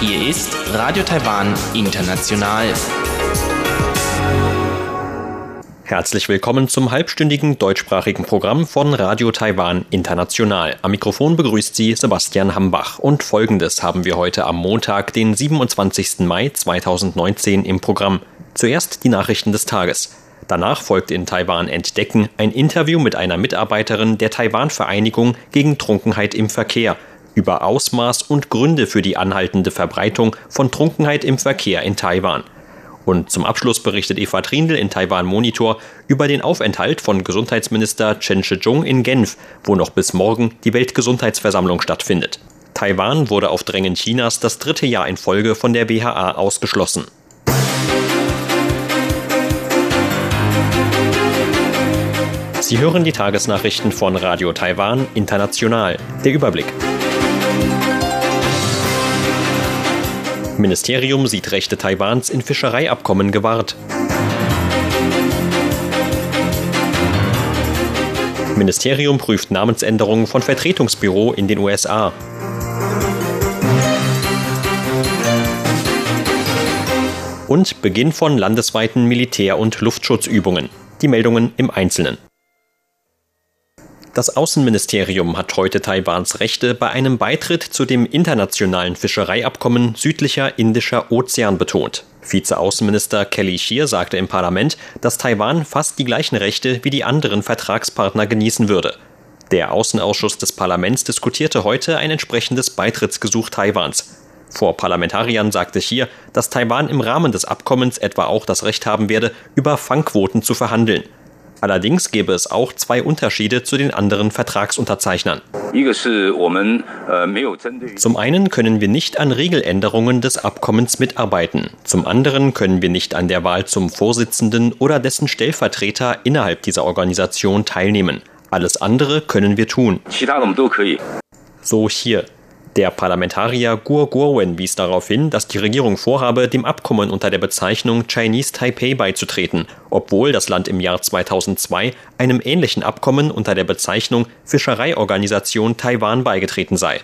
Hier ist Radio Taiwan International. Herzlich willkommen zum halbstündigen deutschsprachigen Programm von Radio Taiwan International. Am Mikrofon begrüßt Sie Sebastian Hambach und folgendes haben wir heute am Montag, den 27. Mai 2019 im Programm. Zuerst die Nachrichten des Tages. Danach folgt in Taiwan Entdecken ein Interview mit einer Mitarbeiterin der Taiwan-Vereinigung gegen Trunkenheit im Verkehr über Ausmaß und Gründe für die anhaltende Verbreitung von Trunkenheit im Verkehr in Taiwan. Und zum Abschluss berichtet Eva Trindl in Taiwan Monitor über den Aufenthalt von Gesundheitsminister Chen Shih-chung in Genf, wo noch bis morgen die Weltgesundheitsversammlung stattfindet. Taiwan wurde auf Drängen Chinas das dritte Jahr in Folge von der BHA ausgeschlossen. Sie hören die Tagesnachrichten von Radio Taiwan International. Der Überblick. Ministerium sieht Rechte Taiwans in Fischereiabkommen gewahrt. Ministerium prüft Namensänderung von Vertretungsbüro in den USA. Und Beginn von landesweiten Militär- und Luftschutzübungen. Die Meldungen im Einzelnen. Das Außenministerium hat heute Taiwans Rechte bei einem Beitritt zu dem internationalen Fischereiabkommen südlicher Indischer Ozean betont. Vizeaußenminister Kelly Scheer sagte im Parlament, dass Taiwan fast die gleichen Rechte wie die anderen Vertragspartner genießen würde. Der Außenausschuss des Parlaments diskutierte heute ein entsprechendes Beitrittsgesuch Taiwans. Vor Parlamentariern sagte Scheer, dass Taiwan im Rahmen des Abkommens etwa auch das Recht haben werde, über Fangquoten zu verhandeln. Allerdings gäbe es auch zwei Unterschiede zu den anderen Vertragsunterzeichnern. Zum einen können wir nicht an Regeländerungen des Abkommens mitarbeiten. Zum anderen können wir nicht an der Wahl zum Vorsitzenden oder dessen Stellvertreter innerhalb dieser Organisation teilnehmen. Alles andere können wir tun. So hier. Der Parlamentarier Guo Guowen wies darauf hin, dass die Regierung vorhabe, dem Abkommen unter der Bezeichnung Chinese Taipei beizutreten, obwohl das Land im Jahr 2002 einem ähnlichen Abkommen unter der Bezeichnung Fischereiorganisation Taiwan beigetreten sei.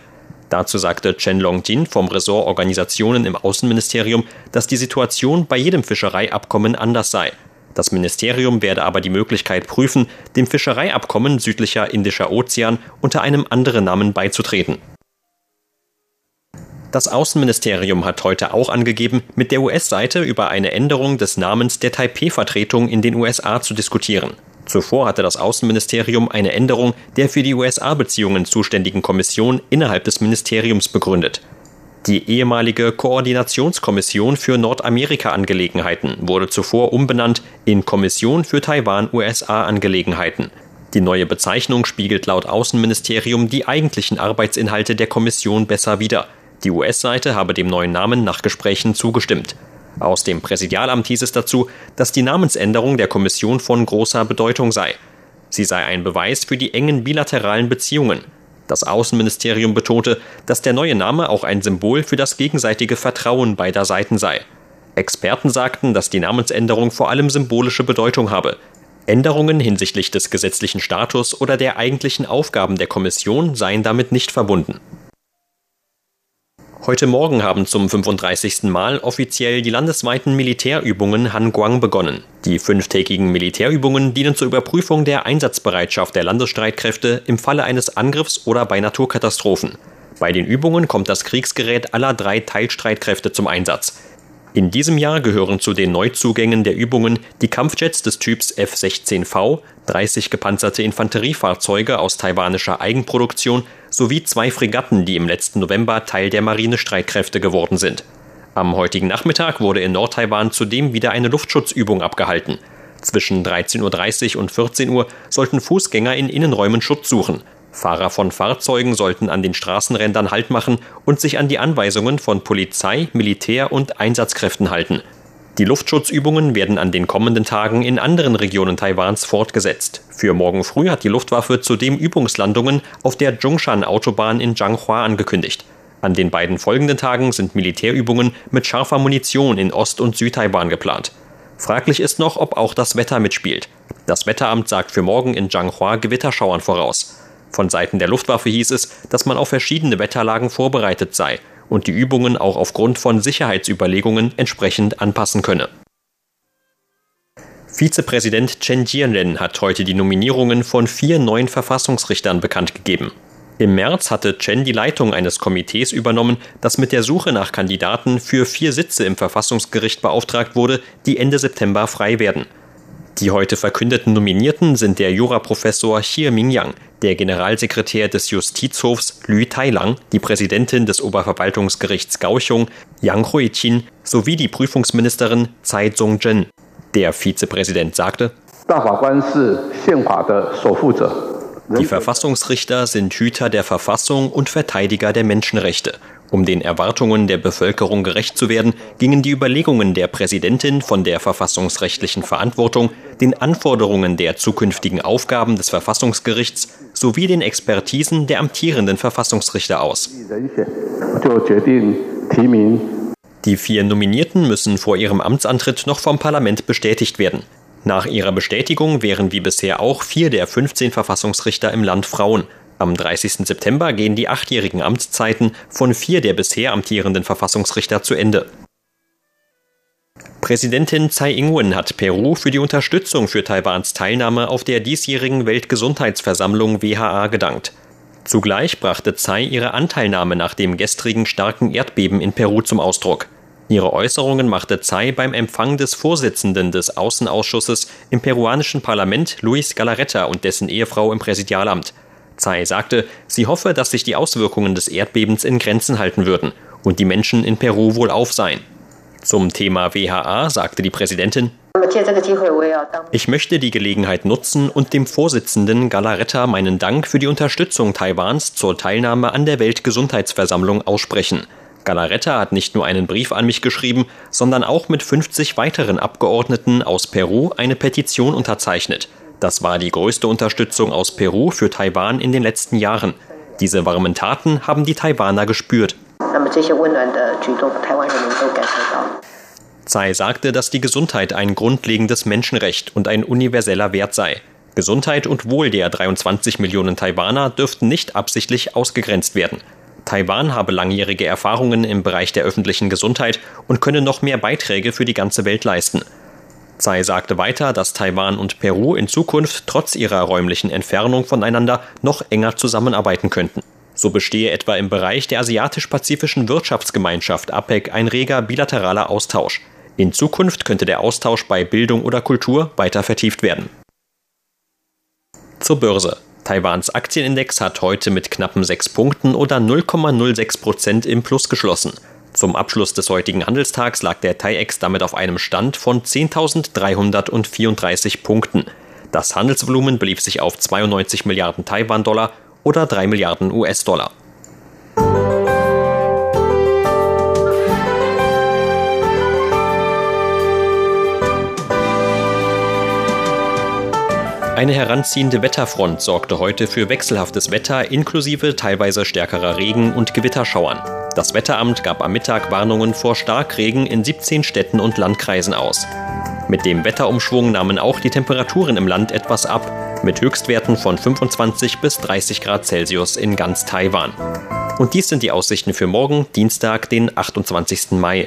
Dazu sagte Chen Longjin vom Ressort Organisationen im Außenministerium, dass die Situation bei jedem Fischereiabkommen anders sei. Das Ministerium werde aber die Möglichkeit prüfen, dem Fischereiabkommen südlicher Indischer Ozean unter einem anderen Namen beizutreten. Das Außenministerium hat heute auch angegeben, mit der US-Seite über eine Änderung des Namens der Taipei-Vertretung in den USA zu diskutieren. Zuvor hatte das Außenministerium eine Änderung der für die USA-Beziehungen zuständigen Kommission innerhalb des Ministeriums begründet. Die ehemalige Koordinationskommission für Nordamerika-Angelegenheiten wurde zuvor umbenannt in Kommission für Taiwan-USA-Angelegenheiten. Die neue Bezeichnung spiegelt laut Außenministerium die eigentlichen Arbeitsinhalte der Kommission besser wider. Die US-Seite habe dem neuen Namen nach Gesprächen zugestimmt. Aus dem Präsidialamt hieß es dazu, dass die Namensänderung der Kommission von großer Bedeutung sei. Sie sei ein Beweis für die engen bilateralen Beziehungen. Das Außenministerium betonte, dass der neue Name auch ein Symbol für das gegenseitige Vertrauen beider Seiten sei. Experten sagten, dass die Namensänderung vor allem symbolische Bedeutung habe. Änderungen hinsichtlich des gesetzlichen Status oder der eigentlichen Aufgaben der Kommission seien damit nicht verbunden. Heute Morgen haben zum 35. Mal offiziell die landesweiten Militärübungen Hanguang begonnen. Die fünftägigen Militärübungen dienen zur Überprüfung der Einsatzbereitschaft der Landesstreitkräfte im Falle eines Angriffs oder bei Naturkatastrophen. Bei den Übungen kommt das Kriegsgerät aller drei Teilstreitkräfte zum Einsatz. In diesem Jahr gehören zu den Neuzugängen der Übungen die Kampfjets des Typs F-16V, 30 gepanzerte Infanteriefahrzeuge aus taiwanischer Eigenproduktion sowie zwei Fregatten, die im letzten November Teil der Marinestreitkräfte geworden sind. Am heutigen Nachmittag wurde in Nordtaiwan zudem wieder eine Luftschutzübung abgehalten. Zwischen 13.30 Uhr und 14 Uhr sollten Fußgänger in Innenräumen Schutz suchen. Fahrer von Fahrzeugen sollten an den Straßenrändern Halt machen und sich an die Anweisungen von Polizei, Militär und Einsatzkräften halten. Die Luftschutzübungen werden an den kommenden Tagen in anderen Regionen Taiwans fortgesetzt. Für morgen früh hat die Luftwaffe zudem Übungslandungen auf der Zhongshan-Autobahn in Zhanghua angekündigt. An den beiden folgenden Tagen sind Militärübungen mit scharfer Munition in Ost- und Südtaiwan geplant. Fraglich ist noch, ob auch das Wetter mitspielt. Das Wetteramt sagt für morgen in Zhanghua Gewitterschauern voraus. Von Seiten der Luftwaffe hieß es, dass man auf verschiedene Wetterlagen vorbereitet sei und die Übungen auch aufgrund von Sicherheitsüberlegungen entsprechend anpassen könne. Vizepräsident Chen Jianren hat heute die Nominierungen von vier neuen Verfassungsrichtern bekannt gegeben. Im März hatte Chen die Leitung eines Komitees übernommen, das mit der Suche nach Kandidaten für vier Sitze im Verfassungsgericht beauftragt wurde, die Ende September frei werden. Die heute verkündeten Nominierten sind der Juraprofessor Xie Mingyang, der Generalsekretär des Justizhofs Lü Tailang, die Präsidentin des Oberverwaltungsgerichts Kaohsiung Yang Huiqin sowie die Prüfungsministerin Tsai Zong-jen. Der Vizepräsident sagte, die Verfassungsrichter sind Hüter der Verfassung und Verteidiger der Menschenrechte. Um den Erwartungen der Bevölkerung gerecht zu werden, gingen die Überlegungen der Präsidentin von der verfassungsrechtlichen Verantwortung, den Anforderungen der zukünftigen Aufgaben des Verfassungsgerichts sowie den Expertisen der amtierenden Verfassungsrichter aus. Die vier Nominierten müssen vor ihrem Amtsantritt noch vom Parlament bestätigt werden. Nach ihrer Bestätigung wären wie bisher auch vier der 15 Verfassungsrichter im Land Frauen. Am 30. September gehen die achtjährigen Amtszeiten von vier der bisher amtierenden Verfassungsrichter zu Ende. Präsidentin Tsai Ing-wen hat Peru für die Unterstützung für Taiwans Teilnahme auf der diesjährigen Weltgesundheitsversammlung WHA gedankt. Zugleich brachte Tsai ihre Anteilnahme nach dem gestrigen starken Erdbeben in Peru zum Ausdruck. Ihre Äußerungen machte Tsai beim Empfang des Vorsitzenden des Außenausschusses im peruanischen Parlament Luis Galarreta und dessen Ehefrau im Präsidialamt. Tsai sagte, sie hoffe, dass sich die Auswirkungen des Erdbebens in Grenzen halten würden und die Menschen in Peru wohlauf seien. Zum Thema WHA sagte die Präsidentin, ich möchte die Gelegenheit nutzen und dem Vorsitzenden Galarreta meinen Dank für die Unterstützung Taiwans zur Teilnahme an der Weltgesundheitsversammlung aussprechen. Galarreta hat nicht nur einen Brief an mich geschrieben, sondern auch mit 50 weiteren Abgeordneten aus Peru eine Petition unterzeichnet. Das war die größte Unterstützung aus Peru für Taiwan in den letzten Jahren. Diese warmen Taten haben die Taiwaner gespürt. Tsai sagte, dass die Gesundheit ein grundlegendes Menschenrecht und ein universeller Wert sei. Gesundheit und Wohl der 23 Millionen Taiwaner dürften nicht absichtlich ausgegrenzt werden. Taiwan habe langjährige Erfahrungen im Bereich der öffentlichen Gesundheit und könne noch mehr Beiträge für die ganze Welt leisten. Tsai sagte weiter, dass Taiwan und Peru in Zukunft trotz ihrer räumlichen Entfernung voneinander noch enger zusammenarbeiten könnten. So bestehe etwa im Bereich der Asiatisch-Pazifischen Wirtschaftsgemeinschaft APEC ein reger bilateraler Austausch. In Zukunft könnte der Austausch bei Bildung oder Kultur weiter vertieft werden. Zur Börse. Taiwans Aktienindex hat heute mit knappen 6 Punkten oder 0,06 Prozent im Plus geschlossen. Zum Abschluss des heutigen Handelstags lag der TAIEX damit auf einem Stand von 10.334 Punkten. Das Handelsvolumen belief sich auf 92 Milliarden Taiwan-Dollar oder 3 Milliarden US-Dollar. Eine heranziehende Wetterfront sorgte heute für wechselhaftes Wetter inklusive teilweise stärkerer Regen und Gewitterschauern. Das Wetteramt gab am Mittag Warnungen vor Starkregen in 17 Städten und Landkreisen aus. Mit dem Wetterumschwung nahmen auch die Temperaturen im Land etwas ab, mit Höchstwerten von 25 bis 30 Grad Celsius in ganz Taiwan. Und dies sind die Aussichten für morgen, Dienstag, den 28. Mai.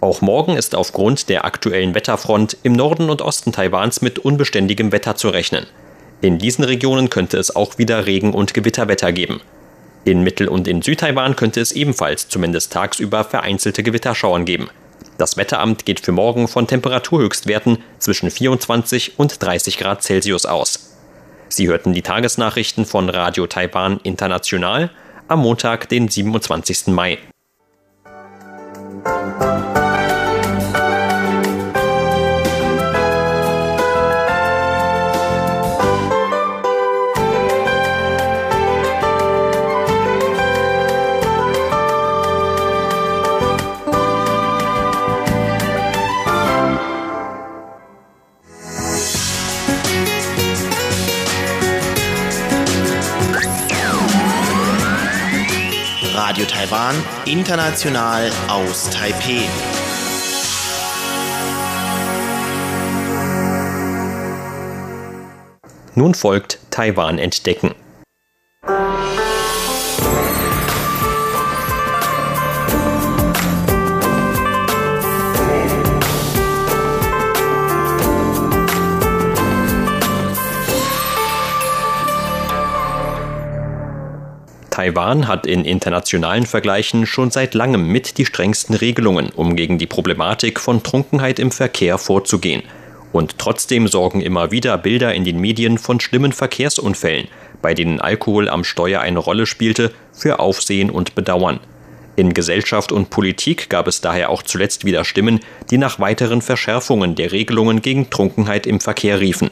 Auch morgen ist aufgrund der aktuellen Wetterfront im Norden und Osten Taiwans mit unbeständigem Wetter zu rechnen. In diesen Regionen könnte es auch wieder Regen- und Gewitterwetter geben. In Mittel- und in Südtaiwan könnte es ebenfalls zumindest tagsüber vereinzelte Gewitterschauern geben. Das Wetteramt geht für morgen von Temperaturhöchstwerten zwischen 24 und 30 Grad Celsius aus. Sie hörten die Tagesnachrichten von Radio Taiwan International am Montag, den 27. Mai. Taiwan, international aus Taipeh. Nun folgt Taiwan entdecken. Taiwan hat in internationalen Vergleichen schon seit langem mit die strengsten Regelungen, um gegen die Problematik von Trunkenheit im Verkehr vorzugehen. Und trotzdem sorgen immer wieder Bilder in den Medien von schlimmen Verkehrsunfällen, bei denen Alkohol am Steuer eine Rolle spielte, für Aufsehen und Bedauern. In Gesellschaft und Politik gab es daher auch zuletzt wieder Stimmen, die nach weiteren Verschärfungen der Regelungen gegen Trunkenheit im Verkehr riefen.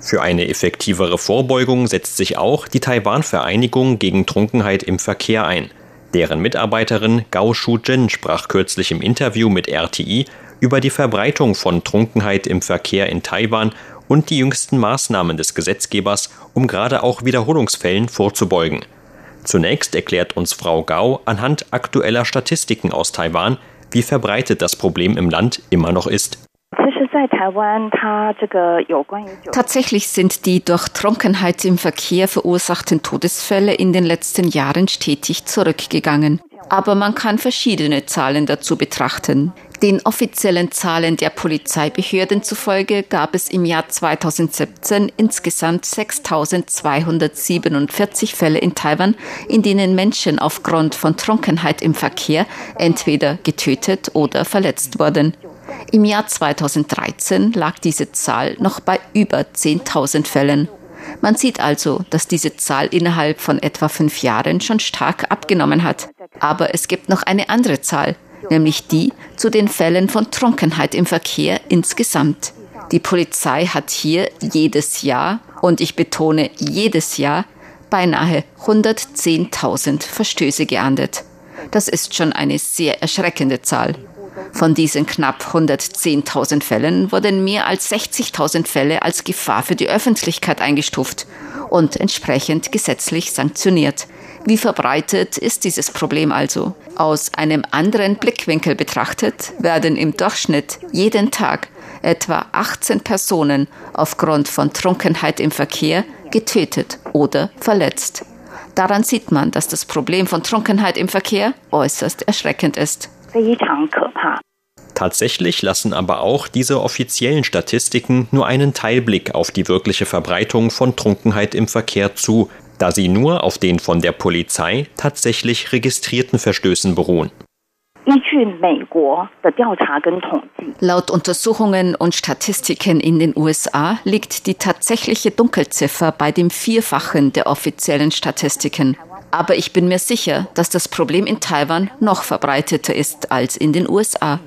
Für eine effektivere Vorbeugung setzt sich auch die Taiwan-Vereinigung gegen Trunkenheit im Verkehr ein. Deren Mitarbeiterin Gao Shu-jin sprach kürzlich im Interview mit RTI über die Verbreitung von Trunkenheit im Verkehr in Taiwan und die jüngsten Maßnahmen des Gesetzgebers, um gerade auch Wiederholungsfällen vorzubeugen. Zunächst erklärt uns Frau Gao anhand aktueller Statistiken aus Taiwan, wie verbreitet das Problem im Land immer noch ist. Tatsächlich sind die durch Trunkenheit im Verkehr verursachten Todesfälle in den letzten Jahren stetig zurückgegangen. Aber man kann verschiedene Zahlen dazu betrachten. Den offiziellen Zahlen der Polizeibehörden zufolge gab es im Jahr 2017 insgesamt 6.247 Fälle in Taiwan, in denen Menschen aufgrund von Trunkenheit im Verkehr entweder getötet oder verletzt wurden. Im Jahr 2013 lag diese Zahl noch bei über 10.000 Fällen. Man sieht also, dass diese Zahl innerhalb von etwa fünf Jahren schon stark abgenommen hat. Aber es gibt noch eine andere Zahl, nämlich die zu den Fällen von Trunkenheit im Verkehr insgesamt. Die Polizei hat hier jedes Jahr, und ich betone jedes Jahr, beinahe 110.000 Verstöße geahndet. Das ist schon eine sehr erschreckende Zahl. Von diesen knapp 110.000 Fällen wurden mehr als 60.000 Fälle als Gefahr für die Öffentlichkeit eingestuft und entsprechend gesetzlich sanktioniert. Wie verbreitet ist dieses Problem also? Aus einem anderen Blickwinkel betrachtet werden im Durchschnitt jeden Tag etwa 18 Personen aufgrund von Trunkenheit im Verkehr getötet oder verletzt. Daran sieht man, dass das Problem von Trunkenheit im Verkehr äußerst erschreckend ist. Tatsächlich lassen aber auch diese offiziellen Statistiken nur einen Teilblick auf die wirkliche Verbreitung von Trunkenheit im Verkehr zu, da sie nur auf den von der Polizei tatsächlich registrierten Verstößen beruhen. Laut Untersuchungen und Statistiken in den USA liegt die tatsächliche Dunkelziffer bei dem Vierfachen der offiziellen Statistiken. Aber ich bin mir sicher, dass das Problem in Taiwan noch verbreiteter ist als in den USA.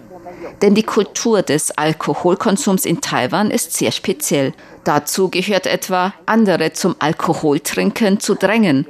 Denn die Kultur des Alkoholkonsums in Taiwan ist sehr speziell. Dazu gehört etwa, andere zum Alkoholtrinken zu drängen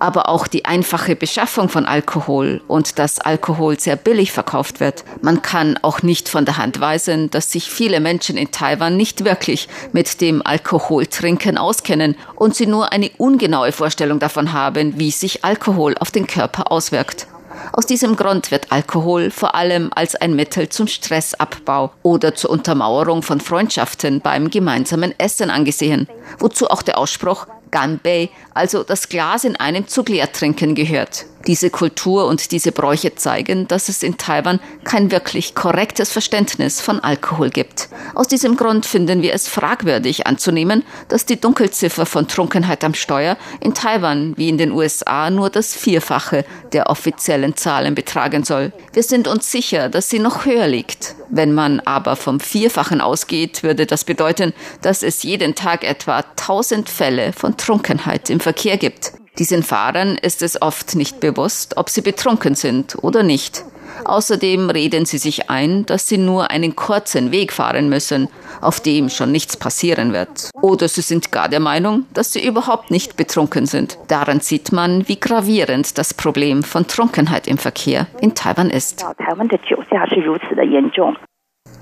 aber auch die einfache Beschaffung von Alkohol und dass Alkohol sehr billig verkauft wird. Man kann auch nicht von der Hand weisen, dass sich viele Menschen in Taiwan nicht wirklich mit dem Alkoholtrinken auskennen und sie nur eine ungenaue Vorstellung davon haben, wie sich Alkohol auf den Körper auswirkt. Aus diesem Grund wird Alkohol vor allem als ein Mittel zum Stressabbau oder zur Untermauerung von Freundschaften beim gemeinsamen Essen angesehen, wozu auch der Ausspruch Ganbei, also das Glas in einem Zug leer gehört. Diese Kultur und diese Bräuche zeigen, dass es in Taiwan kein wirklich korrektes Verständnis von Alkohol gibt. Aus diesem Grund finden wir es fragwürdig anzunehmen, dass die Dunkelziffer von Trunkenheit am Steuer in Taiwan wie in den USA nur das Vierfache der offiziellen Zahlen betragen soll. Wir sind uns sicher, dass sie noch höher liegt. Wenn man aber vom Vierfachen ausgeht, würde das bedeuten, dass es jeden Tag etwa 1000 Fälle von Trunkenheit im Verkehr gibt. Diesen Fahrern ist es oft nicht bewusst, ob sie betrunken sind oder nicht. Außerdem reden sie sich ein, dass sie nur einen kurzen Weg fahren müssen, auf dem schon nichts passieren wird. Oder sie sind gar der Meinung, dass sie überhaupt nicht betrunken sind. Daran sieht man, wie gravierend das Problem von Trunkenheit im Verkehr in Taiwan ist.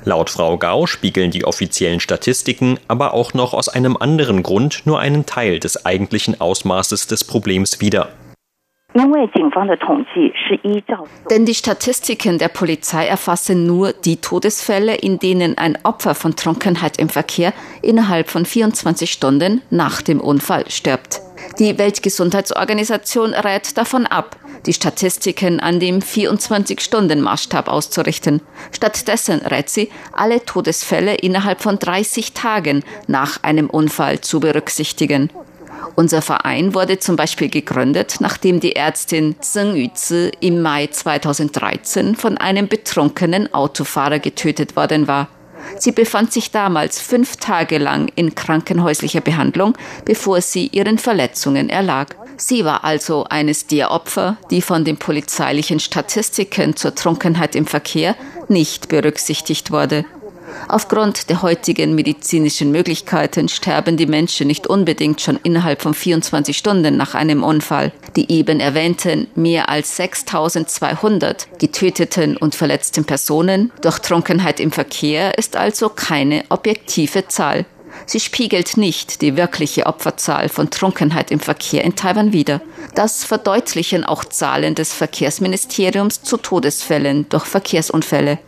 Laut Frau Gau spiegeln die offiziellen Statistiken aber auch noch aus einem anderen Grund nur einen Teil des eigentlichen Ausmaßes des Problems wider. Denn die Statistiken der Polizei erfassen nur die Todesfälle, in denen ein Opfer von Trunkenheit im Verkehr innerhalb von 24 Stunden nach dem Unfall stirbt. Die Weltgesundheitsorganisation rät davon ab, die Statistiken an dem 24-Stunden-Maßstab auszurichten. Stattdessen rät sie, alle Todesfälle innerhalb von 30 Tagen nach einem Unfall zu berücksichtigen. Unser Verein wurde zum Beispiel gegründet, nachdem die Ärztin Zheng Yuzi im Mai 2013 von einem betrunkenen Autofahrer getötet worden war. Sie befand sich damals fünf Tage lang in krankenhäuslicher Behandlung, bevor sie ihren Verletzungen erlag. Sie war also eines der Opfer, die von den polizeilichen Statistiken zur Trunkenheit im Verkehr nicht berücksichtigt wurde. Aufgrund der heutigen medizinischen Möglichkeiten sterben die Menschen nicht unbedingt schon innerhalb von 24 Stunden nach einem Unfall. Die eben erwähnten mehr als 6200 getöteten und verletzten Personen durch Trunkenheit im Verkehr ist also keine objektive Zahl. Sie spiegelt nicht die wirkliche Opferzahl von Trunkenheit im Verkehr in Taiwan wider. Das verdeutlichen auch Zahlen des Verkehrsministeriums zu Todesfällen durch Verkehrsunfälle.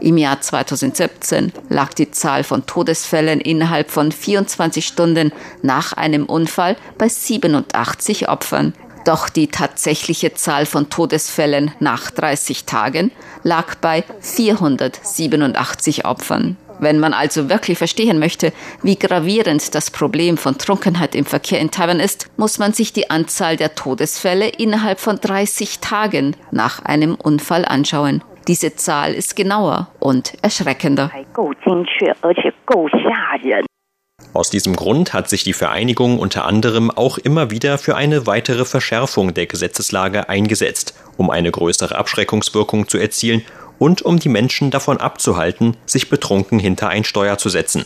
Im Jahr 2017 lag die Zahl von Todesfällen innerhalb von 24 Stunden nach einem Unfall bei 87 Opfern. Doch die tatsächliche Zahl von Todesfällen nach 30 Tagen lag bei 487 Opfern. Wenn man also wirklich verstehen möchte, wie gravierend das Problem von Trunkenheit im Verkehr in Taiwan ist, muss man sich die Anzahl der Todesfälle innerhalb von 30 Tagen nach einem Unfall anschauen. Diese Zahl ist genauer und erschreckender. Aus diesem Grund hat sich die Vereinigung unter anderem auch immer wieder für eine weitere Verschärfung der Gesetzeslage eingesetzt, um eine größere Abschreckungswirkung zu erzielen und um die Menschen davon abzuhalten, sich betrunken hinter ein Steuer zu setzen.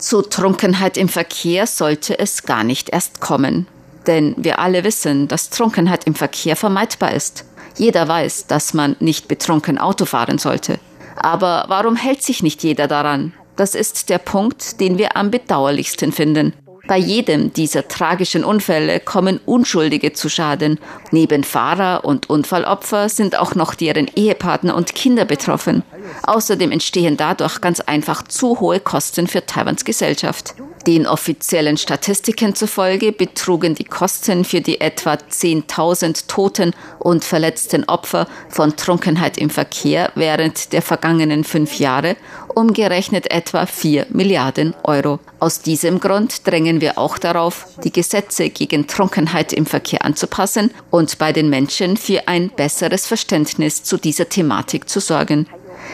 Zu Trunkenheit im Verkehr sollte es gar nicht erst kommen. Denn wir alle wissen, dass Trunkenheit im Verkehr vermeidbar ist. Jeder weiß, dass man nicht betrunken Auto fahren sollte. Aber warum hält sich nicht jeder daran? Das ist der Punkt, den wir am bedauerlichsten finden. Bei jedem dieser tragischen Unfälle kommen Unschuldige zu Schaden. Neben Fahrer und Unfallopfer sind auch noch deren Ehepartner und Kinder betroffen. Außerdem entstehen dadurch ganz einfach zu hohe Kosten für Taiwans Gesellschaft. Den offiziellen Statistiken zufolge betrugen die Kosten für die etwa 10.000 toten und verletzten Opfer von Trunkenheit im Verkehr während der vergangenen fünf Jahre umgerechnet etwa 4 Milliarden Euro. Aus diesem Grund drängen wir auch darauf, die Gesetze gegen Trunkenheit im Verkehr anzupassen und bei den Menschen für ein besseres Verständnis zu dieser Thematik zu sorgen.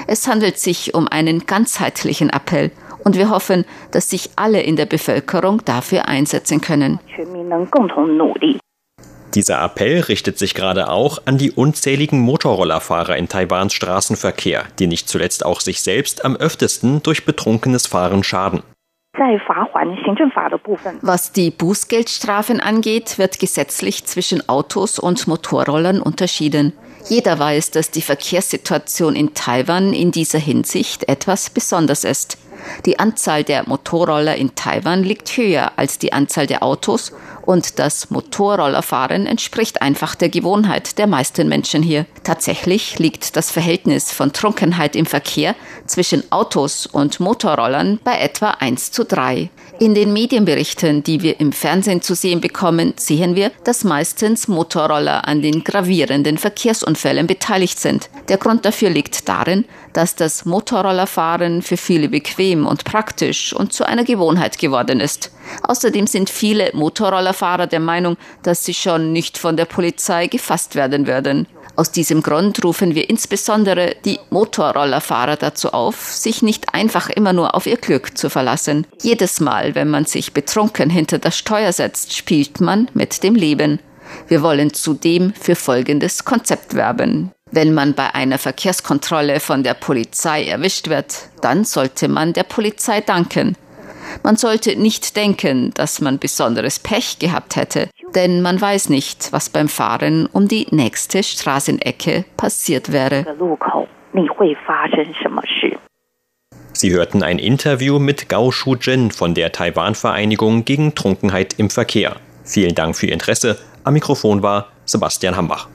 Es handelt sich um einen ganzheitlichen Appell und wir hoffen, dass sich alle in der Bevölkerung dafür einsetzen können. Dieser Appell richtet sich gerade auch an die unzähligen Motorrollerfahrer in Taiwans Straßenverkehr, die nicht zuletzt auch sich selbst am öftesten durch betrunkenes Fahren schaden. Was die Bußgeldstrafen angeht, wird gesetzlich zwischen Autos und Motorrollern unterschieden. Jeder weiß, dass die Verkehrssituation in Taiwan in dieser Hinsicht etwas besonders ist. Die Anzahl der Motorroller in Taiwan liegt höher als die Anzahl der Autos und das Motorrollerfahren entspricht einfach der Gewohnheit der meisten Menschen hier. Tatsächlich liegt das Verhältnis von Trunkenheit im Verkehr zwischen Autos und Motorrollern bei etwa 1 zu 3. In den Medienberichten, die wir im Fernsehen zu sehen bekommen, sehen wir, dass meistens Motorroller an den gravierenden Verkehrsunfällen beteiligt sind. Der Grund dafür liegt darin, dass das Motorrollerfahren für viele bequem und praktisch und zu einer Gewohnheit geworden ist. Außerdem sind viele Motorrollerfahrer der Meinung, dass sie schon nicht von der Polizei gefasst werden würden. Aus diesem Grund rufen wir insbesondere die Motorrollerfahrer dazu auf, sich nicht einfach immer nur auf ihr Glück zu verlassen. Jedes Mal, wenn man sich betrunken hinter das Steuer setzt, spielt man mit dem Leben. Wir wollen zudem für folgendes Konzept werben. Wenn man bei einer Verkehrskontrolle von der Polizei erwischt wird, dann sollte man der Polizei danken. Man sollte nicht denken, dass man besonderes Pech gehabt hätte, denn man weiß nicht, was beim Fahren um die nächste Straßenecke passiert wäre. Sie hörten ein Interview mit Gao Shuzhen von der Taiwan-Vereinigung gegen Trunkenheit im Verkehr. Vielen Dank für Ihr Interesse. Am Mikrofon war Sebastian Hambach.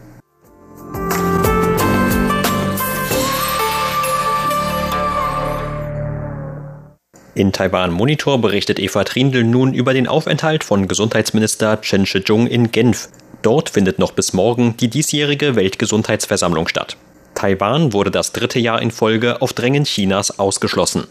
In Taiwan Monitor berichtet Eva Trindl nun über den Aufenthalt von Gesundheitsminister Chen Shih-chung in Genf. Dort findet noch bis morgen die diesjährige Weltgesundheitsversammlung statt. Taiwan wurde das dritte Jahr in Folge auf Drängen Chinas ausgeschlossen.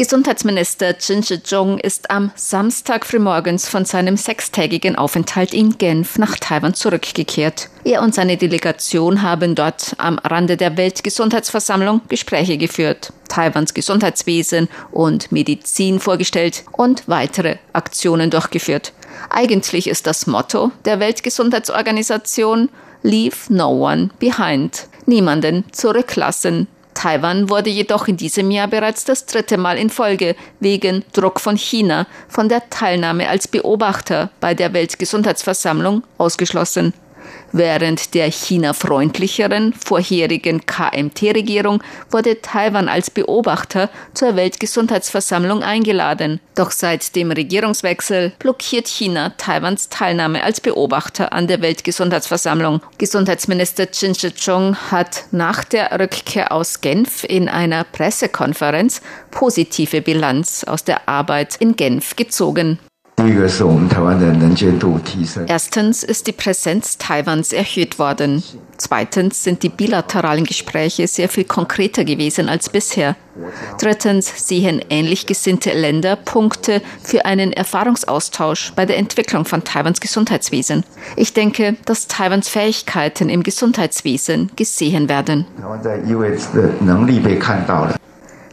Gesundheitsminister Jin Shih-chung ist am Samstag frühmorgens von seinem sechstägigen Aufenthalt in Genf nach Taiwan zurückgekehrt. Er und seine Delegation haben dort am Rande der Weltgesundheitsversammlung Gespräche geführt, Taiwans Gesundheitswesen und Medizin vorgestellt und weitere Aktionen durchgeführt. Eigentlich ist das Motto der Weltgesundheitsorganisation Leave no one behind. Niemanden zurücklassen. Taiwan wurde jedoch in diesem Jahr bereits das dritte Mal in Folge wegen Druck von China von der Teilnahme als Beobachter bei der Weltgesundheitsversammlung ausgeschlossen. Während der China-freundlicheren vorherigen KMT-Regierung wurde Taiwan als Beobachter zur Weltgesundheitsversammlung eingeladen. Doch seit dem Regierungswechsel blockiert China Taiwans Teilnahme als Beobachter an der Weltgesundheitsversammlung. Gesundheitsminister Chin Shih-chung hat nach der Rückkehr aus Genf in einer Pressekonferenz positive Bilanz aus der Arbeit in Genf gezogen. Erstens ist die Präsenz Taiwans erhöht worden. Zweitens sind die bilateralen Gespräche sehr viel konkreter gewesen als bisher. Drittens sehen ähnlich gesinnte Länder Punkte für einen Erfahrungsaustausch bei der Entwicklung von Taiwans Gesundheitswesen. Ich denke, dass Taiwans Fähigkeiten im Gesundheitswesen gesehen werden.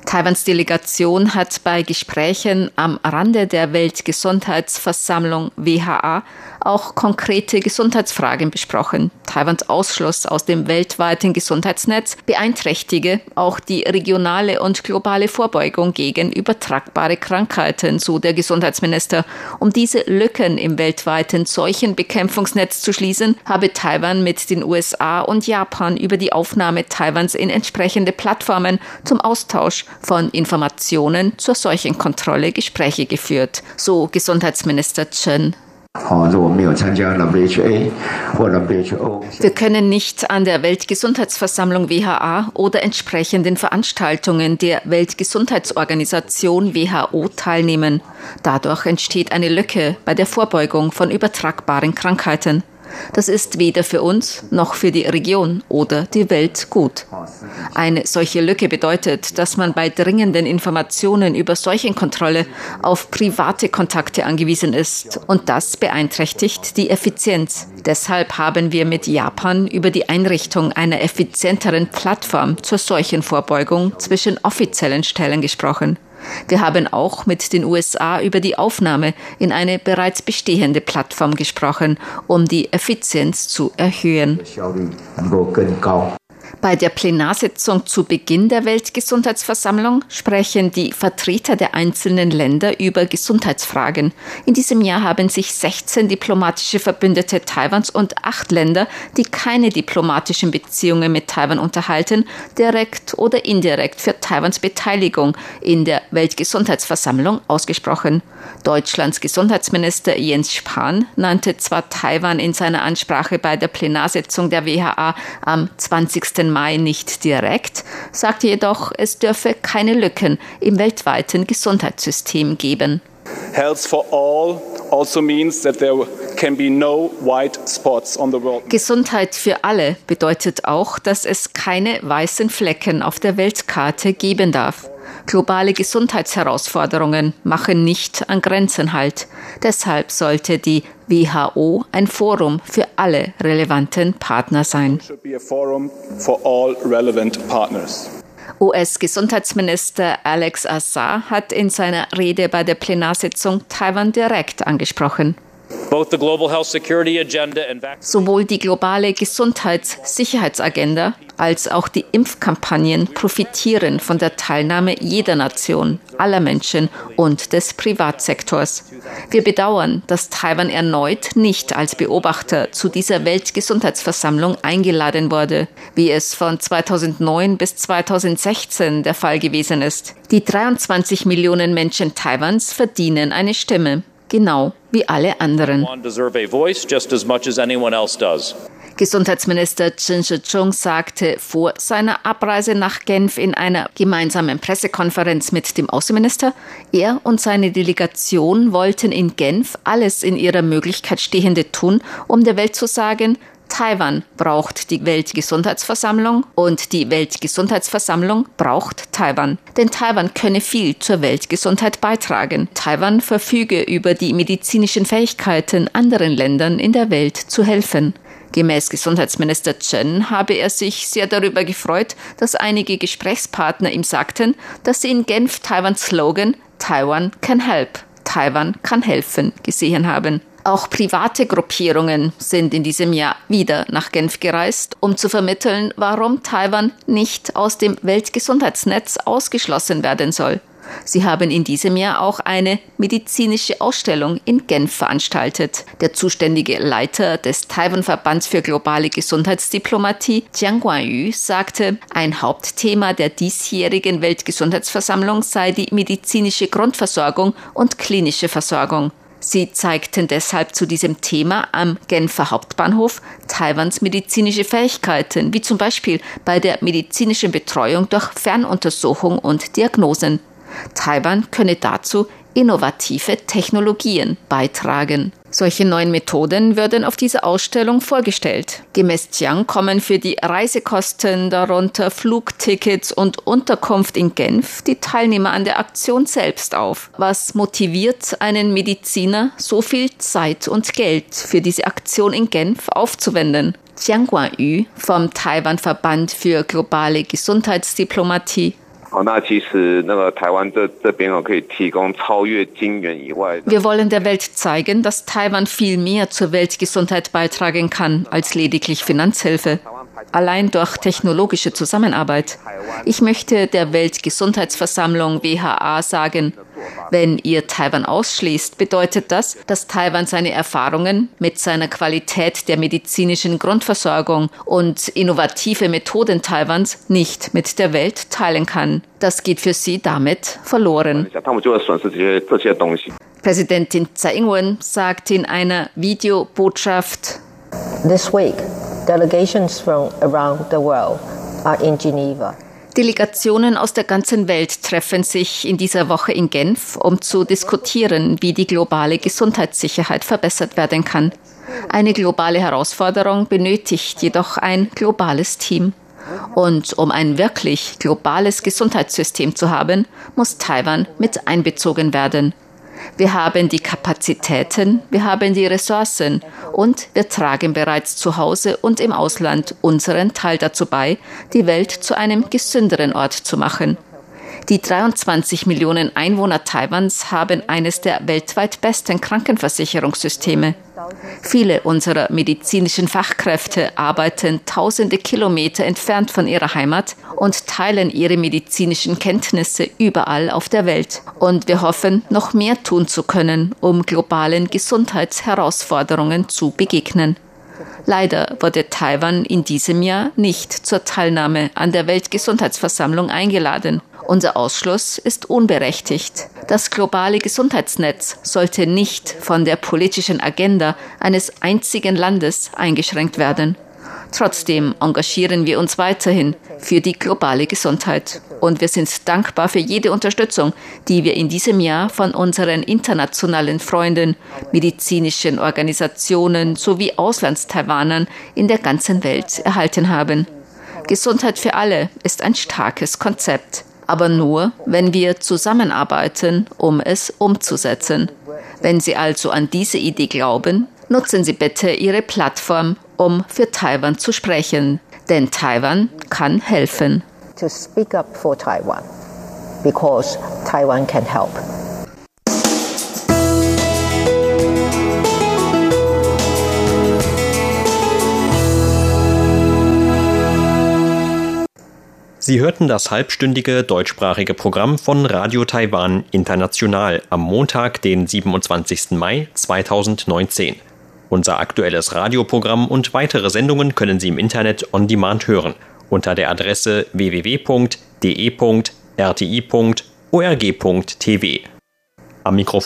Taiwans Delegation hat bei Gesprächen am Rande der Weltgesundheitsversammlung WHA auch konkrete Gesundheitsfragen besprochen. Taiwans Ausschluss aus dem weltweiten Gesundheitsnetz beeinträchtige auch die regionale und globale Vorbeugung gegen übertragbare Krankheiten, so der Gesundheitsminister. Um diese Lücken im weltweiten Seuchenbekämpfungsnetz zu schließen, habe Taiwan mit den USA und Japan über die Aufnahme Taiwans in entsprechende Plattformen zum Austausch von Informationen zur Seuchenkontrolle Gespräche geführt, so Gesundheitsminister Chen. Wir können nicht an der Weltgesundheitsversammlung WHA oder entsprechenden Veranstaltungen der Weltgesundheitsorganisation WHO teilnehmen. Dadurch entsteht eine Lücke bei der Vorbeugung von übertragbaren Krankheiten. Das ist weder für uns noch für die Region oder die Welt gut. Eine solche Lücke bedeutet, dass man bei dringenden Informationen über Seuchenkontrolle auf private Kontakte angewiesen ist und das beeinträchtigt die Effizienz. Deshalb haben wir mit Japan über die Einrichtung einer effizienteren Plattform zur Seuchenvorbeugung zwischen offiziellen Stellen gesprochen. Wir haben auch mit den USA über die Aufnahme in eine bereits bestehende Plattform gesprochen, um die Effizienz zu erhöhen. Bei der Plenarsitzung zu Beginn der Weltgesundheitsversammlung sprechen die Vertreter der einzelnen Länder über Gesundheitsfragen. In diesem Jahr haben sich 16 diplomatische Verbündete Taiwans und acht Länder, die keine diplomatischen Beziehungen mit Taiwan unterhalten, direkt oder indirekt für Taiwans Beteiligung in der Weltgesundheitsversammlung ausgesprochen. Deutschlands Gesundheitsminister Jens Spahn nannte zwar Taiwan in seiner Ansprache bei der Plenarsitzung der WHA am 20. Mai nicht direkt, sagte jedoch, es dürfe keine Lücken im weltweiten Gesundheitssystem geben. Also Gesundheit für alle bedeutet auch, dass es keine weißen Flecken auf der Weltkarte geben darf. Globale Gesundheitsherausforderungen machen nicht an Grenzen halt. Deshalb sollte die WHO ein Forum für alle relevanten Partner sein. US-Gesundheitsminister Alex Azar hat in seiner Rede bei der Plenarsitzung Taiwan direkt angesprochen. Sowohl die globale Gesundheitssicherheitsagenda als auch die Impfkampagnen profitieren von der Teilnahme jeder Nation. aller Menschen und des Privatsektors. Wir bedauern, dass Taiwan erneut nicht als Beobachter zu dieser Weltgesundheitsversammlung eingeladen wurde, wie es von 2009 bis 2016 der Fall gewesen ist. Die 23 Millionen Menschen Taiwans verdienen eine Stimme genau wie alle anderen. Gesundheitsminister Chen Shih-chung sagte vor seiner Abreise nach Genf in einer gemeinsamen Pressekonferenz mit dem Außenminister, er und seine Delegation wollten in Genf alles in ihrer Möglichkeit Stehende tun, um der Welt zu sagen, Taiwan braucht die Weltgesundheitsversammlung und die Weltgesundheitsversammlung braucht Taiwan. Denn Taiwan könne viel zur Weltgesundheit beitragen. Taiwan verfüge über die medizinischen Fähigkeiten, anderen Ländern in der Welt zu helfen. Gemäß Gesundheitsminister Chen habe er sich sehr darüber gefreut, dass einige Gesprächspartner ihm sagten, dass sie in Genf Taiwans Slogan Taiwan can help, Taiwan kann helfen gesehen haben. Auch private Gruppierungen sind in diesem Jahr wieder nach Genf gereist, um zu vermitteln, warum Taiwan nicht aus dem Weltgesundheitsnetz ausgeschlossen werden soll. Sie haben in diesem Jahr auch eine medizinische Ausstellung in Genf veranstaltet. Der zuständige Leiter des Taiwan-Verbands für globale Gesundheitsdiplomatie, Jiang Guanyu, sagte, ein Hauptthema der diesjährigen Weltgesundheitsversammlung sei die medizinische Grundversorgung und klinische Versorgung. Sie zeigten deshalb zu diesem Thema am Genfer Hauptbahnhof Taiwans medizinische Fähigkeiten, wie zum Beispiel bei der medizinischen Betreuung durch Fernuntersuchung und Diagnosen. Taiwan könne dazu innovative Technologien beitragen. Solche neuen Methoden werden auf dieser Ausstellung vorgestellt. Gemäß Jiang kommen für die Reisekosten, darunter Flugtickets und Unterkunft in Genf, die Teilnehmer an der Aktion selbst auf. Was motiviert einen Mediziner, so viel Zeit und Geld für diese Aktion in Genf aufzuwenden? Jiang Guanyu vom Taiwan-Verband für globale Gesundheitsdiplomatie wir wollen der Welt zeigen, dass Taiwan viel mehr zur Weltgesundheit beitragen kann als lediglich Finanzhilfe. Allein durch technologische Zusammenarbeit. Ich möchte der Weltgesundheitsversammlung WHA sagen, wenn ihr Taiwan ausschließt, bedeutet das, dass Taiwan seine Erfahrungen mit seiner Qualität der medizinischen Grundversorgung und innovative Methoden Taiwans nicht mit der Welt teilen kann. Das geht für sie damit verloren. Präsidentin Tsai Ing-wen sagt in einer Videobotschaft, This week Delegations from around the world are in Geneva. Delegationen aus der ganzen Welt treffen sich in dieser Woche in Genf, um zu diskutieren, wie die globale Gesundheitssicherheit verbessert werden kann. Eine globale Herausforderung benötigt jedoch ein globales Team. Und um ein wirklich globales Gesundheitssystem zu haben, muss Taiwan mit einbezogen werden. Wir haben die Kapazitäten, wir haben die Ressourcen und wir tragen bereits zu Hause und im Ausland unseren Teil dazu bei, die Welt zu einem gesünderen Ort zu machen. Die 23 Millionen Einwohner Taiwans haben eines der weltweit besten Krankenversicherungssysteme. Viele unserer medizinischen Fachkräfte arbeiten tausende Kilometer entfernt von ihrer Heimat und teilen ihre medizinischen Kenntnisse überall auf der Welt. Und wir hoffen, noch mehr tun zu können, um globalen Gesundheitsherausforderungen zu begegnen. Leider wurde Taiwan in diesem Jahr nicht zur Teilnahme an der Weltgesundheitsversammlung eingeladen. Unser Ausschluss ist unberechtigt. Das globale Gesundheitsnetz sollte nicht von der politischen Agenda eines einzigen Landes eingeschränkt werden. Trotzdem engagieren wir uns weiterhin für die globale Gesundheit. Und wir sind dankbar für jede Unterstützung, die wir in diesem Jahr von unseren internationalen Freunden, medizinischen Organisationen sowie Auslandstaiwanern in der ganzen Welt erhalten haben. Gesundheit für alle ist ein starkes Konzept aber nur, wenn wir zusammenarbeiten, um es umzusetzen. Wenn Sie also an diese Idee glauben, nutzen Sie bitte Ihre Plattform, um für Taiwan zu sprechen, denn Taiwan kann helfen. To speak up for Taiwan, because Taiwan can help. Sie hörten das halbstündige deutschsprachige Programm von Radio Taiwan International am Montag, den 27. Mai 2019. Unser aktuelles Radioprogramm und weitere Sendungen können Sie im Internet on demand hören unter der Adresse www.de.rti.org.tv. Am Mikrofon